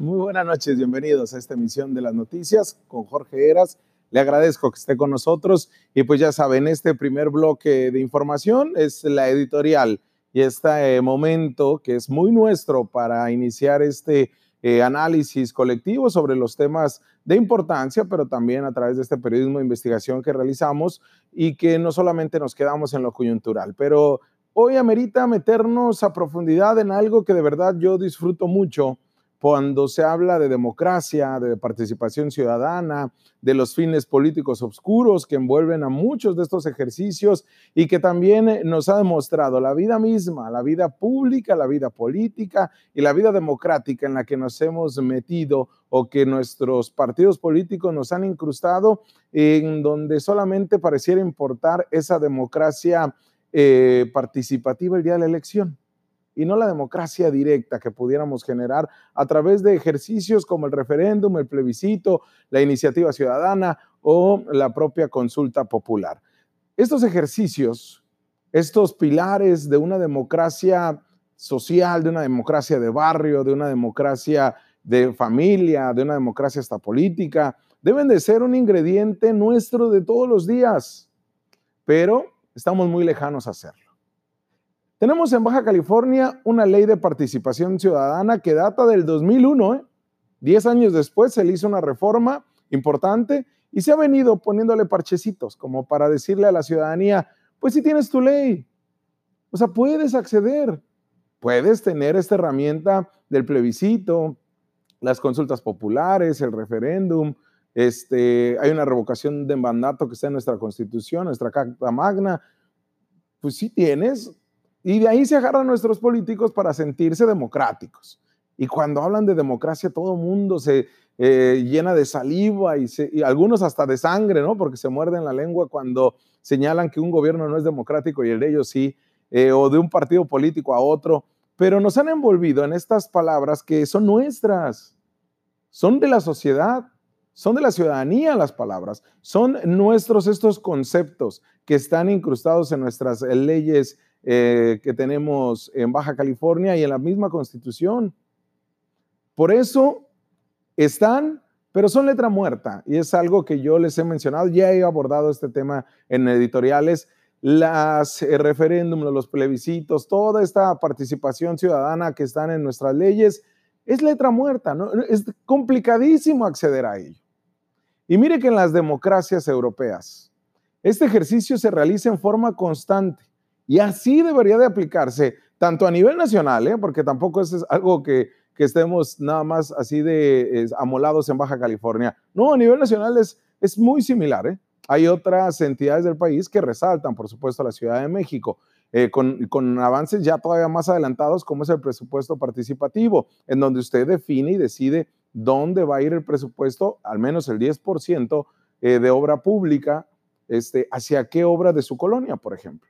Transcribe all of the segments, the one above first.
Muy buenas noches, bienvenidos a esta emisión de las noticias con Jorge Eras. Le agradezco que esté con nosotros. Y pues ya saben, este primer bloque de información es la editorial. Y este momento que es muy nuestro para iniciar este eh, análisis colectivo sobre los temas de importancia, pero también a través de este periodismo de investigación que realizamos y que no solamente nos quedamos en lo coyuntural, pero hoy amerita meternos a profundidad en algo que de verdad yo disfruto mucho cuando se habla de democracia, de participación ciudadana, de los fines políticos oscuros que envuelven a muchos de estos ejercicios y que también eh, nos ha demostrado la vida misma, la vida pública, la vida política y la vida democrática en la que nos hemos metido o que nuestros partidos políticos nos han incrustado, en donde solamente pareciera importar esa democracia eh, participativa el día de la elección y no la democracia directa que pudiéramos generar a través de ejercicios como el referéndum, el plebiscito, la iniciativa ciudadana o la propia consulta popular. Estos ejercicios, estos pilares de una democracia social, de una democracia de barrio, de una democracia de familia, de una democracia hasta política, deben de ser un ingrediente nuestro de todos los días, pero estamos muy lejanos a hacerlo. Tenemos en Baja California una ley de participación ciudadana que data del 2001. ¿eh? Diez años después se le hizo una reforma importante y se ha venido poniéndole parchecitos como para decirle a la ciudadanía, pues si tienes tu ley, o sea, puedes acceder, puedes tener esta herramienta del plebiscito, las consultas populares, el referéndum, este, hay una revocación de mandato que está en nuestra constitución, nuestra Carta Magna, pues sí tienes, y de ahí se agarran nuestros políticos para sentirse democráticos. Y cuando hablan de democracia, todo mundo se eh, llena de saliva y, algunos hasta de sangre, ¿no? Porque se muerden la lengua cuando señalan que un gobierno no es democrático y el de ellos sí, eh, o de un partido político a otro. Pero nos han envolvido en estas palabras que son nuestras, son de la sociedad, son de la ciudadanía las palabras, son nuestros estos conceptos que están incrustados en nuestras leyes eh, que tenemos en Baja California y en la misma constitución. Por eso están, pero son letra muerta y es algo que yo les he mencionado, ya he abordado este tema en editoriales, las eh, referéndums, los plebiscitos, toda esta participación ciudadana que están en nuestras leyes, es letra muerta, ¿no? es complicadísimo acceder a ello. Y mire que en las democracias europeas, este ejercicio se realiza en forma constante. Y así debería de aplicarse tanto a nivel nacional, ¿eh? porque tampoco es algo que, estemos nada más así de amolados en Baja California. No, a nivel nacional es, muy similar. ¿eh? Hay otras entidades del país que resaltan, por supuesto, la Ciudad de México. Eh, con, con, avances ya todavía más adelantados, como es el presupuesto participativo, en donde usted define y decide dónde va a ir el presupuesto, al menos el 10% de obra pública, este, hacia qué obra de su colonia, por ejemplo.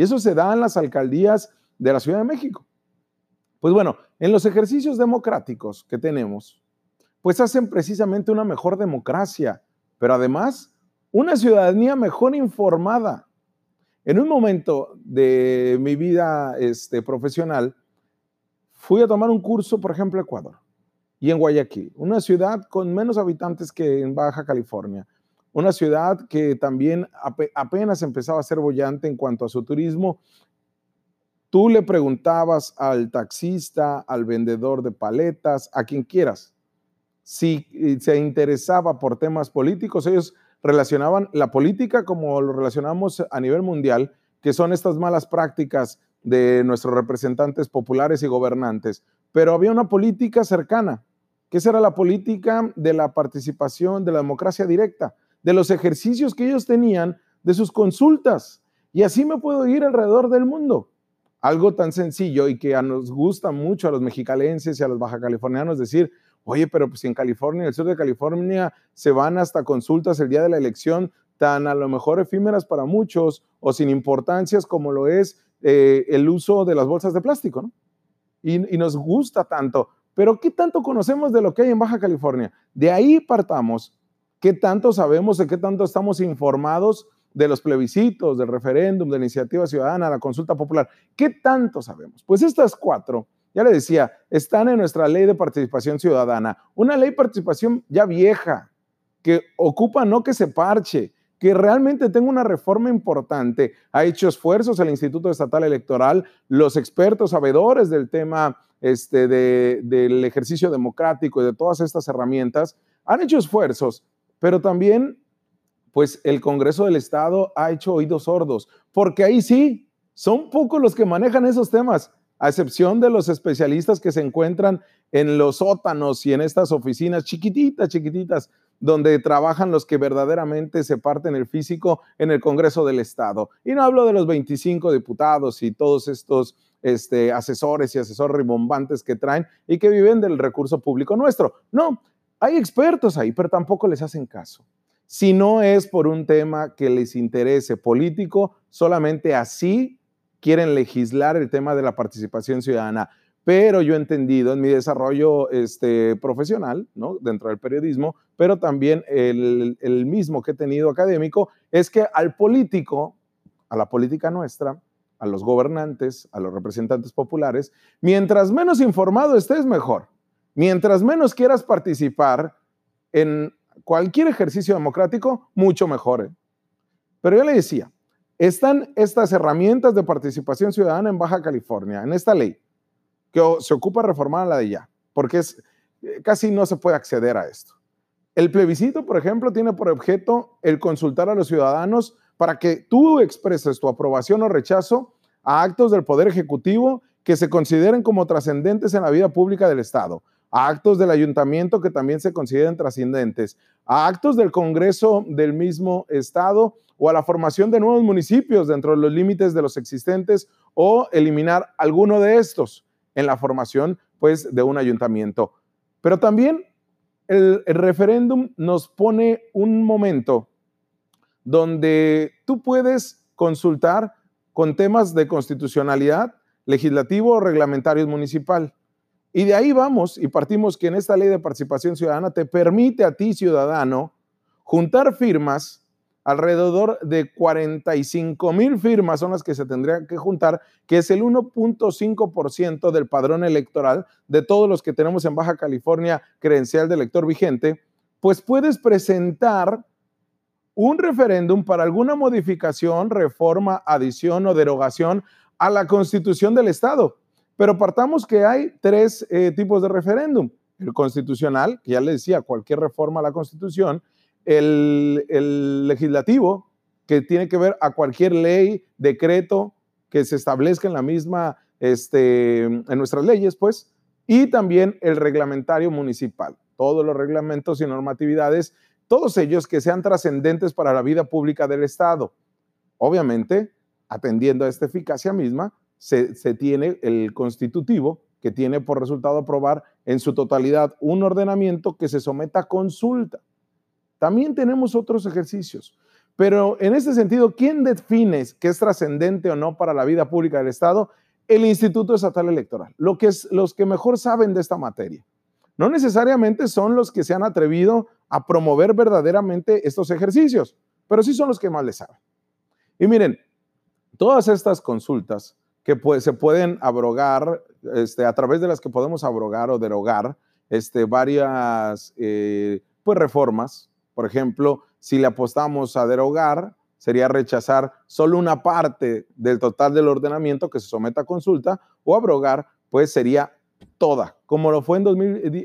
Y eso se da en las alcaldías de la Ciudad de México. Pues bueno, en los ejercicios democráticos que tenemos, pues hacen precisamente una mejor democracia, pero además una ciudadanía mejor informada. En un momento de mi vida este, profesional, fui a tomar un curso, por ejemplo, Ecuador y en Guayaquil, una ciudad con menos habitantes que en Baja California, una ciudad que también apenas empezaba a ser bollante en cuanto a su turismo. Tú le preguntabas al taxista, al vendedor de paletas, a quien quieras, si eh, se interesaba por temas políticos, ellos relacionaban la política como lo relacionamos a nivel mundial, que son estas malas prácticas de nuestros representantes populares y gobernantes, pero había una política cercana, que era la política de la participación, de la democracia directa, de los ejercicios que ellos tenían, de sus consultas. Y así me puedo ir alrededor del mundo. Algo tan sencillo y que a nos gusta mucho a los mexicalenses y a los baja californianos decir, oye, pero pues en California, en el sur de California, se van hasta consultas el día de la elección tan a lo mejor efímeras para muchos o sin importancias como lo es eh, el uso de las bolsas de plástico, ¿no? Y, y nos gusta tanto. Pero ¿qué tanto conocemos de lo que hay en Baja California? De ahí partamos ¿Qué tanto sabemos de qué tanto estamos informados de los plebiscitos, del referéndum, de la iniciativa ciudadana, la consulta popular? ¿Qué tanto sabemos? Pues estas cuatro Ya le decía, están en nuestra ley de participación ciudadana, una ley de participación ya vieja, que ocupa no que se parche, que realmente tenga una reforma importante. Ha hecho esfuerzos el Instituto Estatal Electoral, los expertos sabedores del tema este, del ejercicio democrático y de todas estas herramientas, han hecho esfuerzos, pero también pues el Congreso del Estado ha hecho oídos sordos, porque ahí sí, son pocos los que manejan esos temas, a excepción de los especialistas que se encuentran en los sótanos y en estas oficinas chiquititas, chiquititas, donde trabajan los que verdaderamente se parten el físico en el Congreso del Estado. Y no hablo de los 25 diputados y todos estos este, asesores y asesores ribombantes que traen y que viven del recurso público nuestro. No, hay expertos ahí, pero tampoco les hacen caso. Si no es por un tema que les interese político, solamente así quieren legislar el tema de la participación ciudadana. Pero yo he entendido en mi desarrollo este, profesional, ¿no? dentro del periodismo, pero también el, el mismo que he tenido académico, es que al político, a la política nuestra, a los gobernantes, a los representantes populares, mientras menos informado estés, mejor. Mientras menos quieras participar en cualquier ejercicio democrático, mucho mejor. ¿eh? Pero yo le decía, están estas herramientas de participación ciudadana en Baja California, en esta ley, que se ocupa reformar la de ya, porque eh, casi no se puede acceder a esto. El plebiscito, por ejemplo, tiene por objeto el consultar a los ciudadanos para que tú expreses tu aprobación o rechazo a actos del Poder Ejecutivo que se consideren como trascendentes en la vida pública del Estado, a actos del ayuntamiento que también se consideren trascendentes, a actos del Congreso del mismo Estado o a la formación de nuevos municipios dentro de los límites de los existentes o eliminar alguno de estos en la formación pues de un ayuntamiento. Pero también el, referéndum nos pone un momento donde tú puedes consultar con temas de constitucionalidad, legislativo o reglamentario municipal. Y de ahí vamos y partimos que en esta ley de participación ciudadana te permite a ti, ciudadano, juntar firmas, alrededor de 45 mil firmas son las que se tendrían que juntar, que es el 1.5% del padrón electoral de todos los que tenemos en Baja California credencial de elector vigente, pues puedes presentar un referéndum para alguna modificación, reforma, adición o derogación a la constitución del Estado. Pero partamos que hay tres eh, tipos de referéndum. El constitucional, que ya le decía, cualquier reforma a la constitución. El, legislativo, que tiene que ver a cualquier ley, decreto que se establezca en la misma, este, en nuestras leyes, pues. Y también el reglamentario municipal. Todos los reglamentos y normatividades todos ellos que sean trascendentes para la vida pública del Estado. Obviamente, atendiendo a esta eficacia misma, se, tiene el constitutivo que tiene por resultado aprobar en su totalidad un ordenamiento que se someta a consulta. También tenemos otros ejercicios, pero en este sentido, ¿quién define qué es trascendente o no para la vida pública del Estado? El Instituto Estatal Electoral, lo que es, los que mejor saben de esta materia. No necesariamente son los que se han atrevido a promover verdaderamente estos ejercicios, pero sí son los que más les saben. Y miren, todas estas consultas que se pueden abrogar, este, a través de las que podemos abrogar o derogar este, varias eh, pues, reformas, por ejemplo, si le apostamos a derogar, sería rechazar solo una parte del total del ordenamiento que se someta a consulta, o abrogar, pues sería toda, como lo fue en,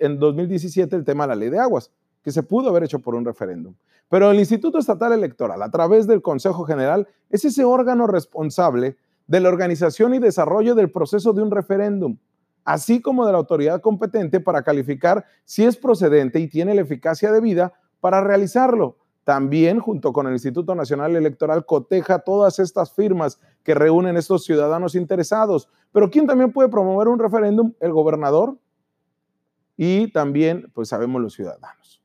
en 2017 el tema de la ley de aguas que se pudo haber hecho por un referéndum. Pero el Instituto Estatal Electoral, a través del Consejo General, es ese órgano responsable de la organización y desarrollo del proceso de un referéndum, así como de la autoridad competente para calificar si es procedente y tiene la eficacia debida para realizarlo. También, junto con el Instituto Nacional Electoral, coteja todas estas firmas que reúnen estos ciudadanos interesados. Pero ¿quién también puede promover un referéndum? El gobernador y también, pues sabemos, los ciudadanos.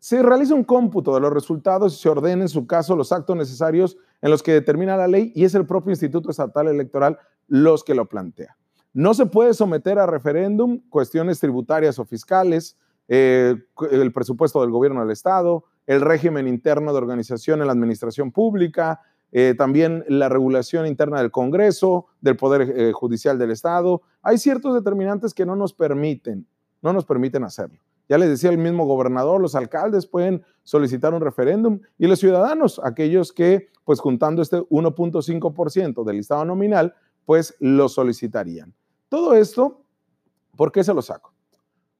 Se realiza un cómputo de los resultados y se ordena en su caso los actos necesarios en los que determina la ley y es el propio Instituto Estatal Electoral los que lo plantea. No se puede someter a referéndum cuestiones tributarias o fiscales, eh, el presupuesto del gobierno del Estado, el régimen interno de organización en la administración pública, eh, también la regulación interna del Congreso, del Poder eh, Judicial del Estado. Hay ciertos determinantes que no nos permiten, no nos permiten hacerlo. Ya les decía el mismo gobernador, los alcaldes pueden solicitar un referéndum y los ciudadanos, aquellos que, pues juntando este 1.5% del listado nominal, pues lo solicitarían. Todo esto, ¿por qué se lo saco?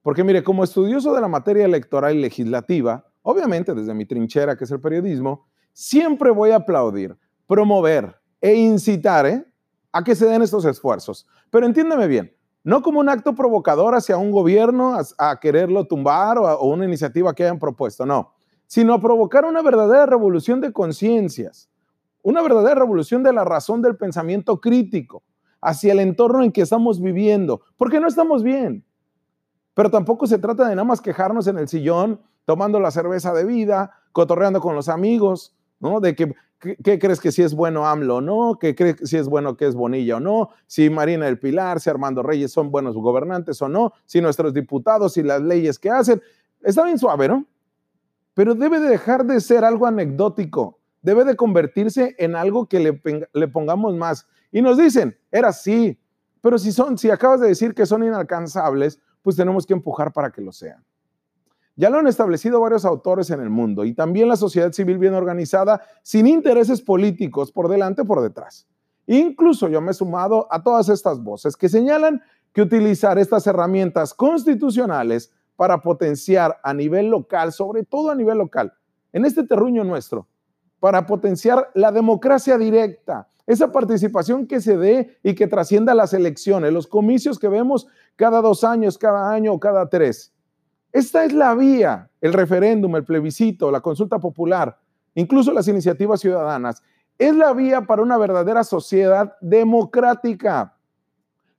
Porque mire, como estudioso de la materia electoral y legislativa, obviamente desde mi trinchera, que es el periodismo, siempre voy a aplaudir, promover e incitar ¿eh? a que se den estos esfuerzos. Pero entiéndeme bien, no como un acto provocador hacia un gobierno a, quererlo tumbar o, una iniciativa que hayan propuesto, no, sino a provocar una verdadera revolución de conciencias, una verdadera revolución de la razón del pensamiento crítico hacia el entorno en que estamos viviendo, porque no estamos bien. Pero tampoco se trata de nada más quejarnos en el sillón, tomando la cerveza de vida, cotorreando con los amigos, ¿no? De que, ¿qué crees que si es bueno AMLO o no? ¿Qué crees que si es bueno que es Bonilla o no? Si Marina del Pilar, si Armando Reyes son buenos gobernantes o no? Si nuestros diputados y las leyes que hacen. Está bien suave, ¿no? Pero debe de dejar de ser algo anecdótico. Debe de convertirse en algo que le, le pongamos más. Y nos dicen, era así. Pero si son, si acabas de decir que son inalcanzables, pues tenemos que empujar para que lo sean. Ya lo han establecido varios autores en el mundo y también la sociedad civil bien organizada, sin intereses políticos por delante o por detrás. Incluso yo me he sumado a todas estas voces que señalan que utilizar estas herramientas constitucionales para potenciar a nivel local, sobre todo a nivel local, en este terruño nuestro, para potenciar la democracia directa, esa participación que se dé y que trascienda las elecciones, los comicios que vemos cada dos años, cada año o cada tres. Esta es la vía, el referéndum, el plebiscito, la consulta popular, incluso las iniciativas ciudadanas. Es la vía para una verdadera sociedad democrática.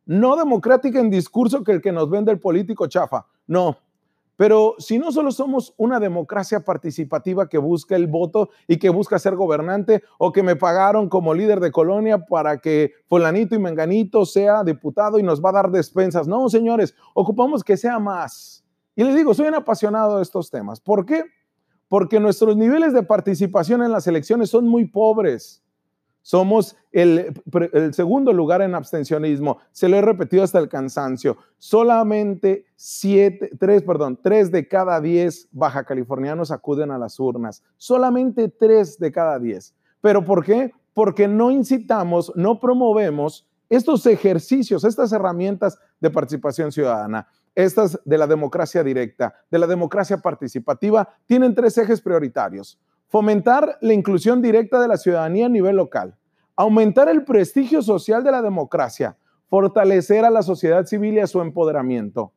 No democrática en discurso que el que nos vende el político chafa. No, pero si no solo somos una democracia participativa que busca el voto y que busca ser gobernante o que me pagaron como líder de colonia para que fulanito y menganito sea diputado y nos va a dar despensas. No, señores, ocupamos que sea más. Y le digo, soy un apasionado de estos temas. ¿Por qué? Porque nuestros niveles de participación en las elecciones son muy pobres. Somos el, segundo lugar en abstencionismo. Se lo he repetido hasta el cansancio. Solamente siete, tres, perdón, tres de cada diez baja californianos acuden a las urnas. Solamente tres de cada diez. ¿Pero por qué? Porque no incitamos, no promovemos estos ejercicios, estas herramientas de participación ciudadana. Estas de la democracia directa, de la democracia participativa, tienen tres ejes prioritarios. Fomentar la inclusión directa de la ciudadanía a nivel local, aumentar el prestigio social de la democracia, fortalecer a la sociedad civil y a su empoderamiento.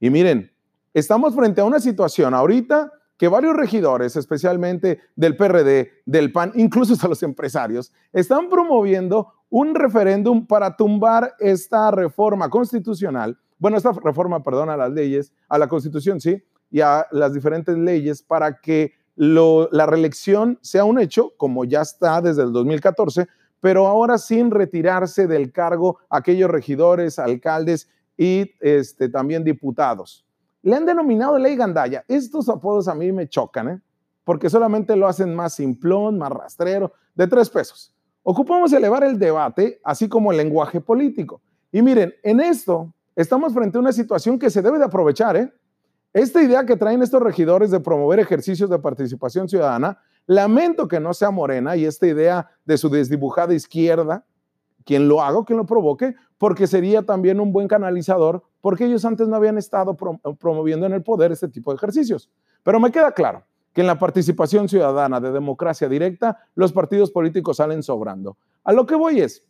Y miren, estamos frente a una situación ahorita que varios regidores, especialmente del PRD, del PAN, incluso hasta los empresarios, están promoviendo un referéndum para tumbar esta reforma constitucional, bueno, esta reforma, perdón, a las leyes, a la constitución, sí, y a las diferentes leyes para que la reelección sea un hecho, como ya está desde el 2014, pero ahora sin retirarse del cargo aquellos regidores, alcaldes y este, también diputados. Le han denominado ley gandalla. Estos apodos a mí me chocan, ¿eh? porque solamente lo hacen más simplón, más rastrero, de tres pesos. Ocupamos elevar el debate, así como el lenguaje político. Y miren, en esto estamos frente a una situación que se debe de aprovechar, ¿eh? Esta idea que traen estos regidores de promover ejercicios de participación ciudadana, lamento que no sea Morena y esta idea de su desdibujada izquierda, quien lo haga, quien lo provoque, porque sería también un buen canalizador, porque ellos antes no habían estado promoviendo en el poder este tipo de ejercicios. Pero me queda claro que en la participación ciudadana de democracia directa, los partidos políticos salen sobrando. A lo que voy es,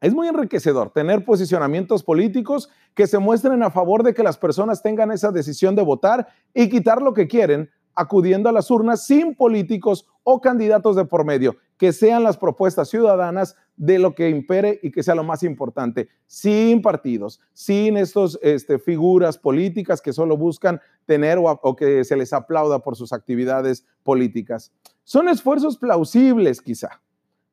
es muy enriquecedor tener posicionamientos políticos que se muestren a favor de que las personas tengan esa decisión de votar y quitar lo que quieren acudiendo a las urnas sin políticos o candidatos de por medio, que sean las propuestas ciudadanas de lo que impere y que sea lo más importante, sin partidos, sin estas este, figuras políticas que solo buscan tener o, o que se les aplauda por sus actividades políticas. Son esfuerzos plausibles quizá,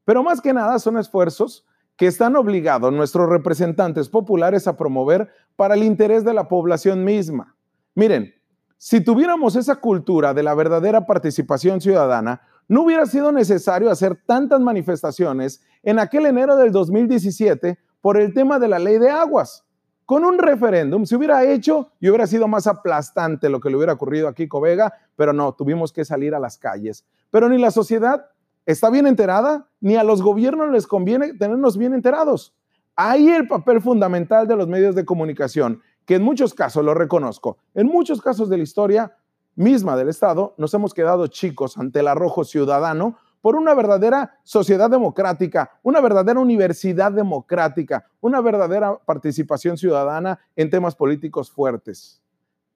pero más que nada son esfuerzos que están obligados nuestros representantes populares a promover para el interés de la población misma. Miren, si tuviéramos esa cultura de la verdadera participación ciudadana, no hubiera sido necesario hacer tantas manifestaciones en aquel enero del 2017 por el tema de la ley de aguas. Con un referéndum se hubiera hecho y hubiera sido más aplastante lo que le hubiera ocurrido a Kiko Vega, pero no, tuvimos que salir a las calles. Pero ni la sociedad está bien enterada, ni a los gobiernos les conviene tenernos bien enterados. Ahí el papel fundamental de los medios de comunicación, que en muchos casos, lo reconozco, en muchos casos de la historia misma del Estado, nos hemos quedado chicos ante el arrojo ciudadano por una verdadera sociedad democrática, una verdadera universidad democrática, una verdadera participación ciudadana en temas políticos fuertes.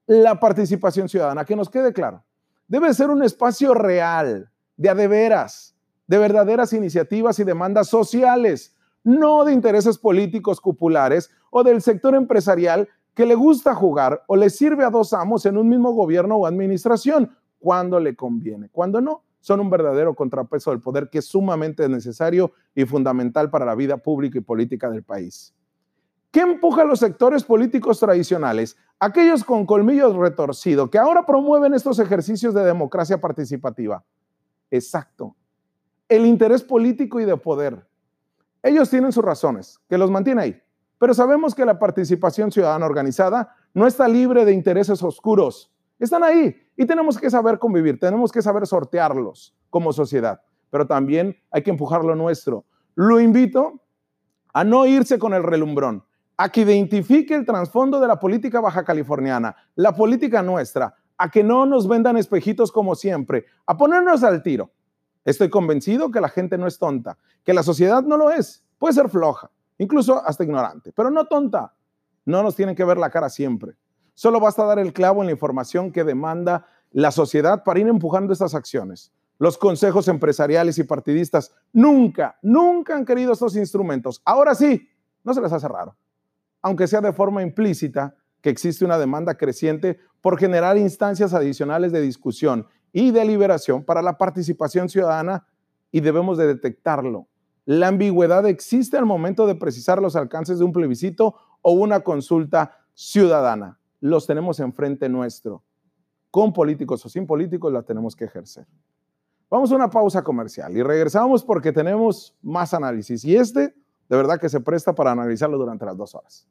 La participación ciudadana, que nos quede claro, debe ser un espacio real, de adeveras, de verdaderas iniciativas y demandas sociales, no de intereses políticos cupulares o del sector empresarial que le gusta jugar o le sirve a dos amos en un mismo gobierno o administración, cuando le conviene. Cuando no, son un verdadero contrapeso del poder que es sumamente necesario y fundamental para la vida pública y política del país. ¿Qué empuja a los sectores políticos tradicionales, aquellos con colmillos retorcidos, que ahora promueven estos ejercicios de democracia participativa? Exacto, el interés político y de poder. Ellos tienen sus razones, que los mantiene ahí, pero sabemos que la participación ciudadana organizada no está libre de intereses oscuros. Están ahí y tenemos que saber convivir, tenemos que saber sortearlos como sociedad, pero también hay que empujar lo nuestro. Lo invito a no irse con el relumbrón, a que identifique el trasfondo de la política baja californiana, la política nuestra, a que no nos vendan espejitos como siempre, a ponernos al tiro. Estoy convencido que la gente no es tonta, que la sociedad no lo es, puede ser floja, incluso hasta ignorante, pero no tonta. No nos tienen que ver la cara siempre. Solo basta dar el clavo en la información que demanda la sociedad para ir empujando estas acciones. Los consejos empresariales y partidistas nunca, nunca han querido estos instrumentos. Ahora sí, no se les hace raro. Aunque sea de forma implícita, que existe una demanda creciente por generar instancias adicionales de discusión y deliberación para la participación ciudadana y debemos de detectarlo. La ambigüedad existe al momento de precisar los alcances de un plebiscito o una consulta ciudadana los tenemos enfrente nuestro. Con políticos o sin políticos la tenemos que ejercer. Vamos a una pausa comercial y regresamos porque tenemos más análisis y este de verdad que se presta para analizarlo durante las dos horas.